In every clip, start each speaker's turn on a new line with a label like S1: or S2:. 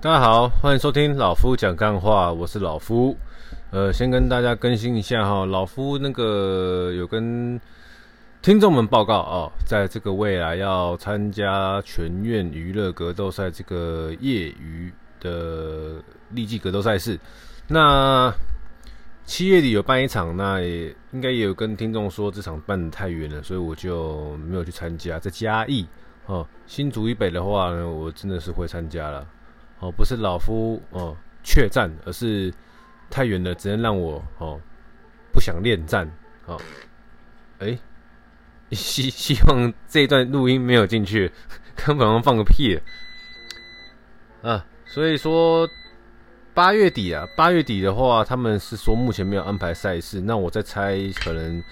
S1: 大家好，欢迎收听老夫讲干话，我是老夫。呃，先跟大家更新一下哈，老夫那个有跟听众们报告哦，在这个未来要参加全院娱乐格斗赛这个业余的立技格斗赛事。那七月底有办一场，那也应该也有跟听众说这场办的太远了，所以我就没有去参加。在嘉义哦，新竹以北的话呢，我真的是会参加了。哦，不是老夫哦怯战，而是太远了，只能让我哦不想恋战。哦，哎、希希望这一段录音没有进去，根本放个屁啊！所以说八月底啊，八月底的话，他们是说目前没有安排赛事。那我在猜，可能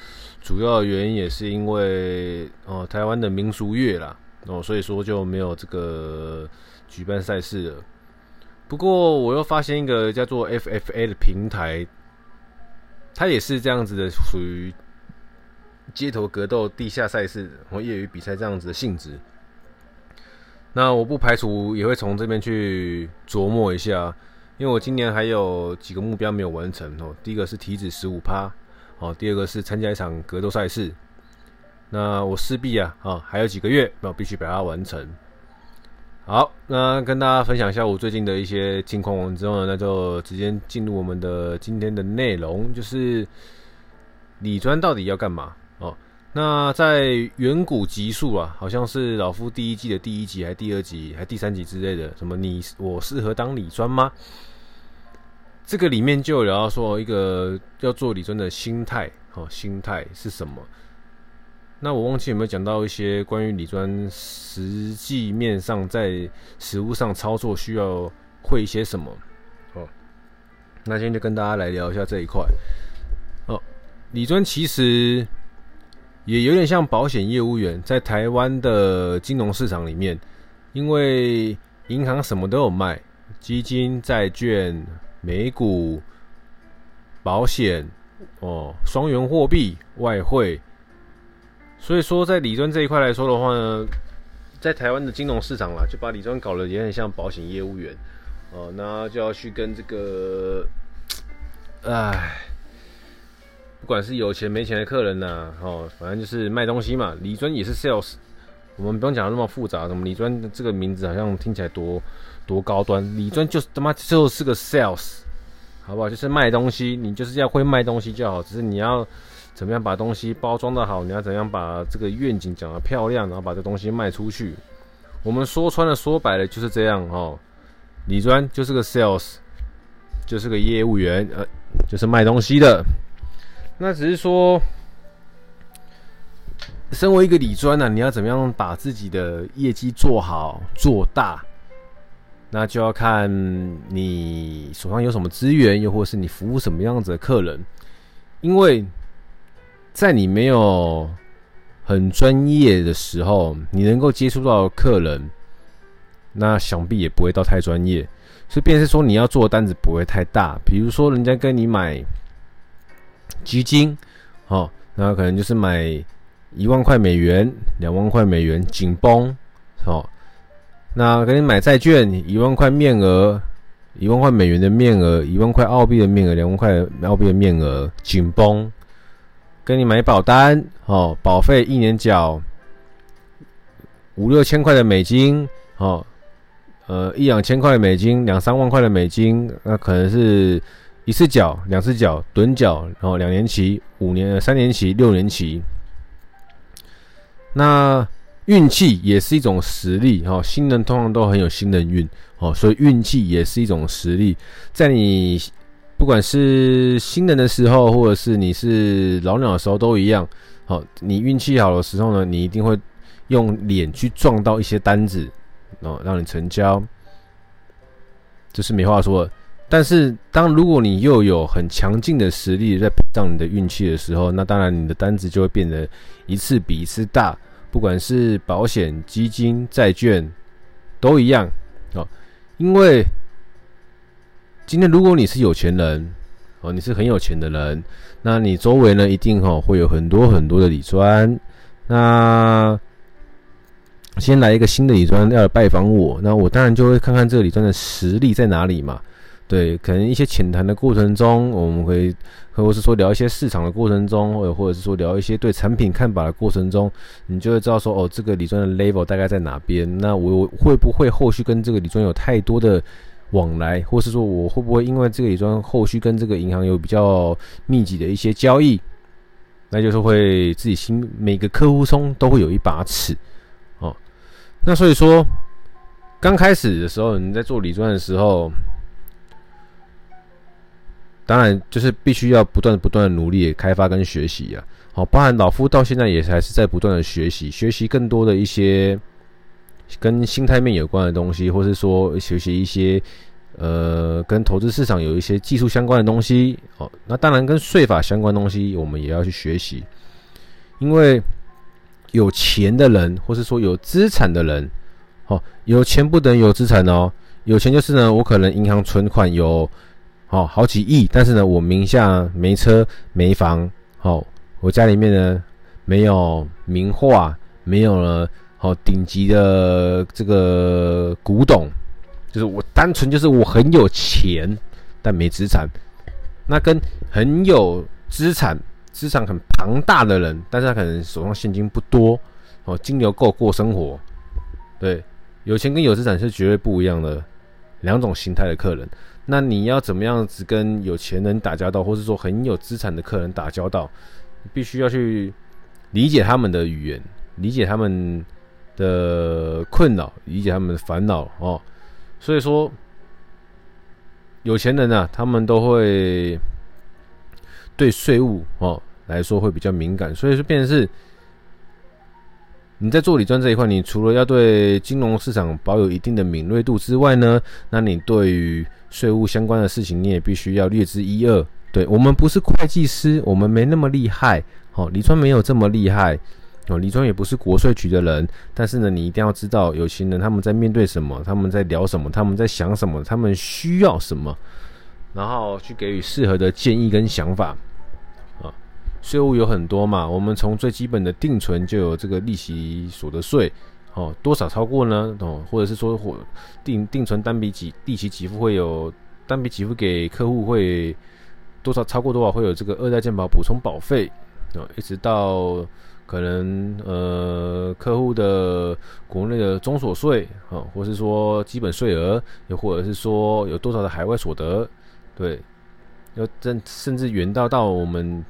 S1: 主要原因也是因为哦台湾的民俗月啦，哦，所以说就没有这个举办赛事了。不过我又发现一个叫做 FFA 的平台，它也是这样子的，属于街头格斗地下赛事和业余比赛这样子的性质。那我不排除也会从这边去琢磨一下，因为我今年还有几个目标没有完成哦。第一个是体脂十五趴，哦，第二个是参加一场格斗赛事。那我势必啊，啊，还有几个月，那我必须把它完成。好，那跟大家分享一下我最近的一些近况之后呢，那就直接进入我们的今天的内容，就是李专到底要干嘛哦？那在远古集数啊，好像是老夫第一季的第一集，还第二集，还第三集之类的，什么你我适合当李专吗？这个里面就有聊到说一个要做李专的心态，哦，心态是什么？那我忘记有没有讲到一些关于理专实际面上在实物上操作需要会一些什么？哦，那今天就跟大家来聊一下这一块。哦，理专其实也有点像保险业务员，在台湾的金融市场里面，因为银行什么都有卖，基金、债券、美股、保险，哦，双元货币、外汇。所以说，在理专这一块来说的话呢，在台湾的金融市场啦，就把理专搞得也很像保险业务员哦，那就要去跟这个，唉，不管是有钱没钱的客人呐，哦，反正就是卖东西嘛。理专也是 sales，我们不用讲那么复杂。什么理专这个名字好像听起来多多高端，理专就是他妈就是个 sales，好不好？就是卖东西，你就是要会卖东西就好，只是你要。怎么样把东西包装的好？你要怎样把这个愿景讲得漂亮，然后把这东西卖出去？我们说穿了、说白了就是这样哦。理专就是个 sales，就是个业务员，呃，就是卖东西的。那只是说，身为一个理专呢，你要怎么样把自己的业绩做好、做大？那就要看你手上有什么资源，又或是你服务什么样子的客人，因为。在你没有很专业的时候，你能够接触到的客人，那想必也不会到太专业。所以，便是说你要做的单子不会太大。比如说，人家跟你买基金，哦，那可能就是买一万块美元、两万块美元紧绷，哦，那给你买债券，一万块面额，一万块美元的面额，一万块澳币的面额，两万块澳币的面额紧绷。跟你买保单哦，保费一年缴五六千块的美金哦，呃一两千块的美金，两三万块的美金，那可能是一次缴、两次缴、趸缴，然后两年期、五年、三年期、六年期。那运气也是一种实力哦，新人通常都很有新人运哦，所以运气也是一种实力，在你。不管是新人的时候，或者是你是老鸟的时候，都一样。好，你运气好的时候呢，你一定会用脸去撞到一些单子，哦，让你成交，这是没话说。但是，当如果你又有很强劲的实力在补上你的运气的时候，那当然你的单子就会变得一次比一次大。不管是保险、基金、债券，都一样。哦，因为。今天如果你是有钱人，哦，你是很有钱的人，那你周围呢一定哈会有很多很多的理专。那先来一个新的理专要来拜访我，那我当然就会看看这个理专的实力在哪里嘛。对，可能一些浅谈的过程中，我们会，或者是说聊一些市场的过程中，或者或者是说聊一些对产品看法的过程中，你就会知道说，哦，这个理专的 level 大概在哪边。那我会不会后续跟这个理专有太多的往来，或是说我会不会因为这个理专后续跟这个银行有比较密集的一些交易，那就是会自己心每个客户中都会有一把尺，哦，那所以说刚开始的时候，你在做理专的时候。当然，就是必须要不断不断的努力开发跟学习啊。好，包含老夫到现在也还是在不断的学习，学习更多的一些跟心态面有关的东西，或是说学习一些呃跟投资市场有一些技术相关的东西。哦，那当然跟税法相关的东西，我们也要去学习。因为有钱的人，或是说有资产的人，哦，有钱不等于有资产哦。有钱就是呢，我可能银行存款有。好，好几亿，但是呢，我名下没车没房，好，我家里面呢没有名画，没有了好顶级的这个古董，就是我单纯就是我很有钱，但没资产。那跟很有资产、资产很庞大的人，但是他可能手上现金不多，哦，金流够过生活，对，有钱跟有资产是绝对不一样的两种形态的客人。那你要怎么样子跟有钱人打交道，或是说很有资产的客人打交道，必须要去理解他们的语言，理解他们的困扰，理解他们的烦恼哦。所以说，有钱人呢、啊，他们都会对税务哦来说会比较敏感，所以说变成是。你在做理专这一块，你除了要对金融市场保有一定的敏锐度之外呢，那你对于税务相关的事情，你也必须要略知一二。对，我们不是会计师，我们没那么厉害，哦，理专没有这么厉害，哦，李庄也不是国税局的人，但是呢，你一定要知道有些人他们在面对什么，他们在聊什么，他们在想什么，他们需要什么，然后去给予适合的建议跟想法。啊税务有很多嘛，我们从最基本的定存就有这个利息所得税，哦，多少超过呢？哦，或者是说或定定存单笔给利息给付会有单笔给付给客户会多少超过多少会有这个二代健保补充保费，哦，一直到可能呃客户的国内的综所税，哦，或是说基本税额，又或者是说有多少的海外所得，对，要甚甚至远到到我们。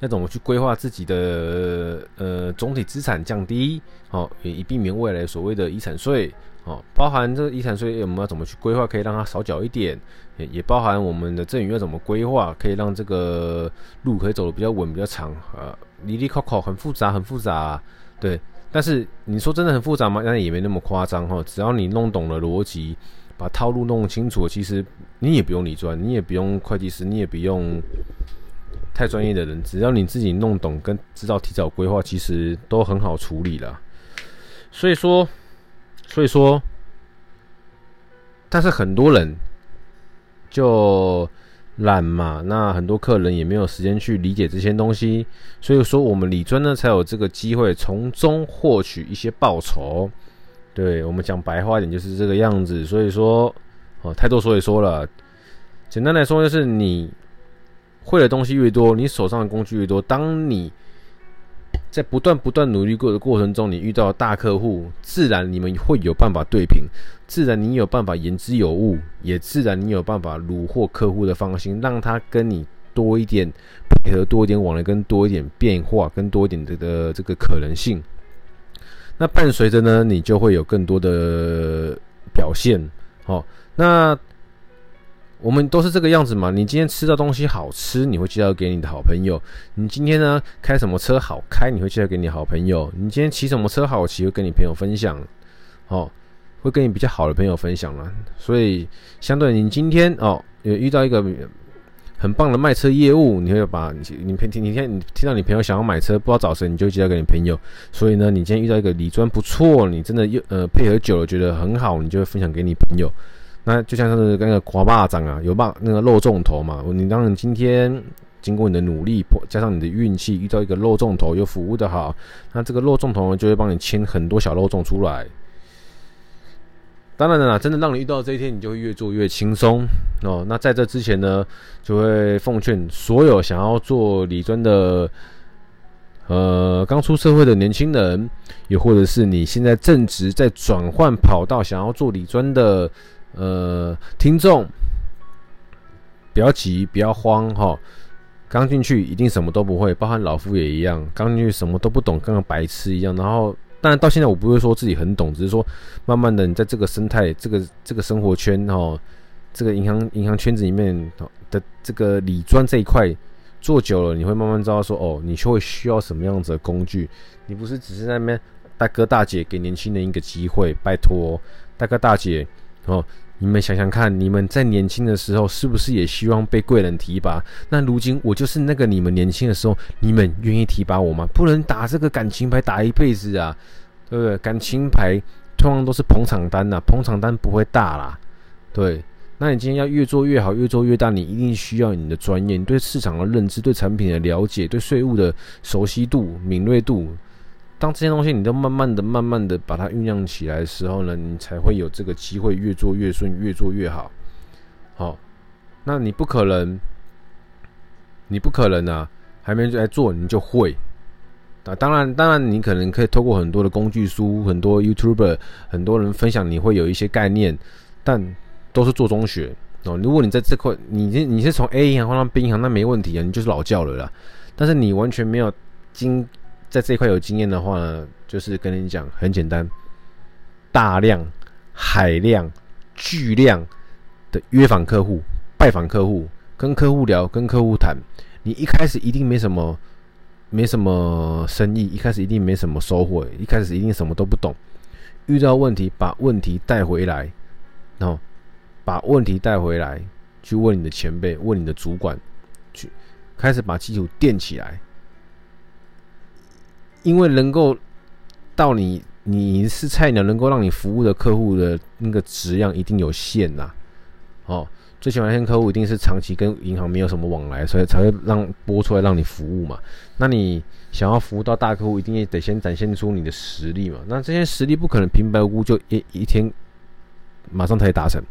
S1: 要怎么去规划自己的呃总体资产降低，好，也以避免未来所谓的遗产税，好，包含这个遗产税我们要怎么去规划，可以让它少缴一点，也也包含我们的赠与要怎么规划，可以让这个路可以走得比较稳、比较长，啊，离离扣扣很复杂，很复杂啊，对。但是你说真的很复杂吗？那也没那么夸张哈，只要你弄懂了逻辑，把套路弄清楚，其实你也不用理专，你也不用会计师，你也不用。太专业的人，只要你自己弄懂跟知道提早规划，其实都很好处理了。所以说，所以说，但是很多人就懒嘛，那很多客人也没有时间去理解这些东西。所以说，我们李尊呢才有这个机会从中获取一些报酬。对，我们讲白话一点就是这个样子。所以说，哦，太多所以说了。简单来说就是你。会的东西越多，你手上的工具越多。当你在不断不断努力过的过程中，你遇到大客户，自然你们会有办法对平，自然你有办法言之有物，也自然你有办法虏获客户的芳心，让他跟你多一点配合，多一点往来，跟多一点变化，跟多一点的的这个可能性。那伴随着呢，你就会有更多的表现。好，那。我们都是这个样子嘛。你今天吃到东西好吃，你会介绍给你的好朋友。你今天呢，开什么车好开，你会介绍给你好朋友。你今天骑什么车好骑，会跟你朋友分享。哦，会跟你比较好的朋友分享了。所以，相对你今天哦，有遇到一个很棒的卖车业务，你会把你你听你听你听到你朋友想要买车，不知道找谁，你就介绍给你朋友。所以呢，你今天遇到一个理专不错，你真的又呃配合久了觉得很好，你就会分享给你朋友。那就像是那个刮巴掌啊，有把那个肉重头嘛。你当你今天经过你的努力，加上你的运气，遇到一个肉重头又服务的好，那这个肉重头就会帮你牵很多小肉重出来。当然了，真的让你遇到这一天，你就会越做越轻松哦。那在这之前呢，就会奉劝所有想要做理专的，呃，刚出社会的年轻人，也或者是你现在正值在转换跑道，想要做理专的，呃，听众，不要急，不要慌哈。刚进去一定什么都不会，包含老夫也一样，刚进去什么都不懂，跟个白痴一样，然后。当然，到现在我不会说自己很懂，只是说，慢慢的你在这个生态、这个这个生活圈哦，这个银行银行圈子里面的这个理专这一块做久了，你会慢慢知道说，哦，你就会需要什么样子的工具。你不是只是在那边大哥大姐给年轻人一个机会，拜托大哥大姐哦。你们想想看，你们在年轻的时候是不是也希望被贵人提拔？那如今我就是那个你们年轻的时候，你们愿意提拔我吗？不能打这个感情牌打一辈子啊，对不对？感情牌通常都是捧场单呐，捧场单不会大啦。对，那你今天要越做越好，越做越大，你一定需要你的专业，你对市场的认知，对产品的了解，对税务的熟悉度、敏锐度。当这些东西你都慢慢的、慢慢的把它酝酿起来的时候呢，你才会有这个机会越做越顺，越做越好。好，那你不可能，你不可能啊，还没来做你就会啊。当然，当然你可能可以透过很多的工具书、很多 YouTuber、很多人分享，你会有一些概念，但都是做中学哦。如果你在这块，你你是从 A 银行换到 B 银行，那没问题啊，你就是老教了啦。但是你完全没有经。在这一块有经验的话呢，就是跟你讲很简单，大量、海量、巨量的约访客户、拜访客户、跟客户聊、跟客户谈，你一开始一定没什么、没什么生意，一开始一定没什么收获，一开始一定什么都不懂。遇到问题，把问题带回来，然后把问题带回来，去问你的前辈、问你的主管，去开始把基础垫起来。因为能够到你你是菜鸟，能够让你服务的客户的那个质量一定有限呐。哦，最起码那些客户一定是长期跟银行没有什么往来，所以才会让拨出来让你服务嘛。那你想要服务到大客户，一定也得先展现出你的实力嘛。那这些实力不可能平白无故就一一天马上可以达成，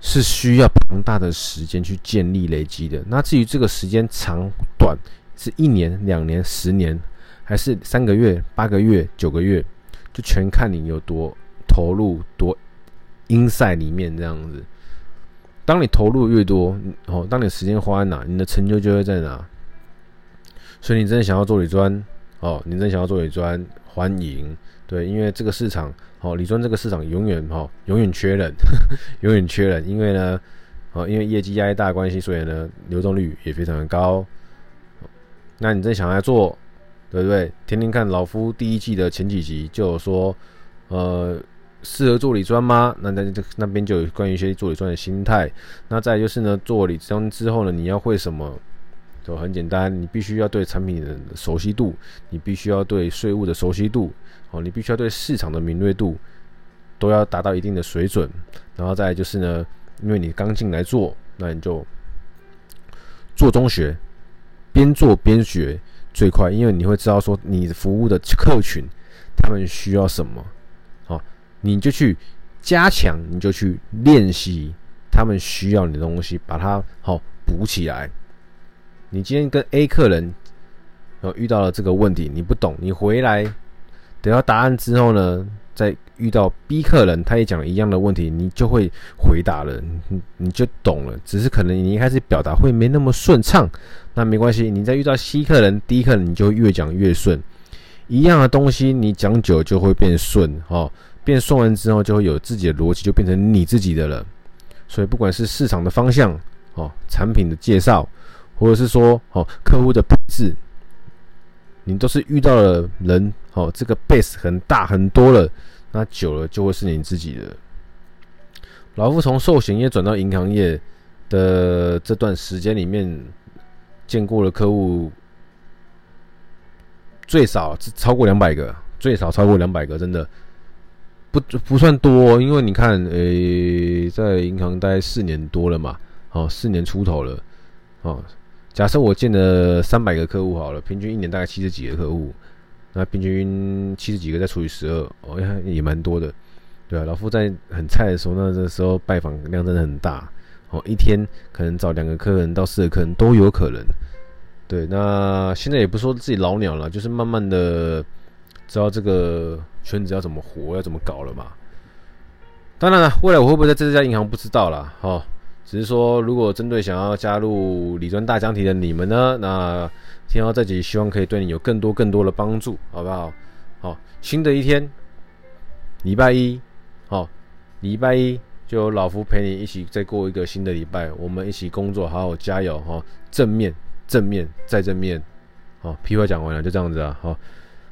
S1: 是需要庞大的时间去建立累积的。那至于这个时间长短，是一年、两年、十年。还是三个月、八个月、九个月，就全看你有多投入、多 inside 里面这样子。当你投入越多，哦，当你时间花在哪，你的成就就会在哪。所以你真的想要做理专，哦，你真的想要做理专，欢迎。对，因为这个市场，哦，理专这个市场永远，哦，永远缺人，永远缺人。因为呢，哦，因为业绩压力大的关系，所以呢，流动率也非常的高。那你真想要做？对不对？听听看，老夫第一季的前几集就有说，呃，适合做理专吗？那那那边就有关于一些做理专的心态。那再就是呢，做理专之后呢，你要会什么？就很简单，你必须要对产品的熟悉度，你必须要对税务的熟悉度，哦，你必须要对市场的敏锐度，都要达到一定的水准。然后再就是呢，因为你刚进来做，那你就做中学，边做边学。最快，因为你会知道说你服务的客群，他们需要什么，好，你就去加强，你就去练习他们需要你的东西，把它好补起来。你今天跟 A 客人，哦，遇到了这个问题，你不懂，你回来得到答案之后呢，再遇到 B 客人，他也讲一样的问题，你就会回答了，你你就懂了。只是可能你一开始表达会没那么顺畅，那没关系。你再遇到 C 客人、D 客人，你就越讲越顺。一样的东西，你讲久就会变顺哦，变顺完之后就会有自己的逻辑，就变成你自己的了。所以不管是市场的方向哦，产品的介绍，或者是说哦客户的配置，你都是遇到了人。哦，这个 base 很大很多了，那久了就会是你自己的。老夫从寿险业转到银行业的这段时间里面，见过的客户最少超过两百个，最少超过两百个，真的不不算多。因为你看，诶、在银行待四年多了嘛，哦，四年出头了，哦，假设我见了三百个客户好了，平均一年大概七十几个客户，那平均七十几个再除以十二，哦，也蛮多的，对啊，老夫在很菜的时候，那这时候拜访量真的很大，哦，一天可能找两个客人到四个客人都有可能。对，那现在也不说自己老鸟了，就是慢慢的知道这个圈子要怎么活，要怎么搞了嘛。当然了，未来我会不会在这家银行不知道啦。哦，只是说如果针对想要加入理专大讲题的你们呢，那听到这集希望可以对你有更多更多的帮助，好不好？好，新的一天，礼拜一，好，礼拜一就老夫陪你一起再过一个新的礼拜，我们一起工作，好好加油哈，正面。正面再正面，好，屁话讲完了，就这样子啊，好，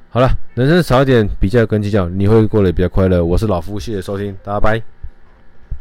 S1: 好了，人生少一点比较跟计较，你会过得比较快乐。我是老夫，谢谢收听，大家拜。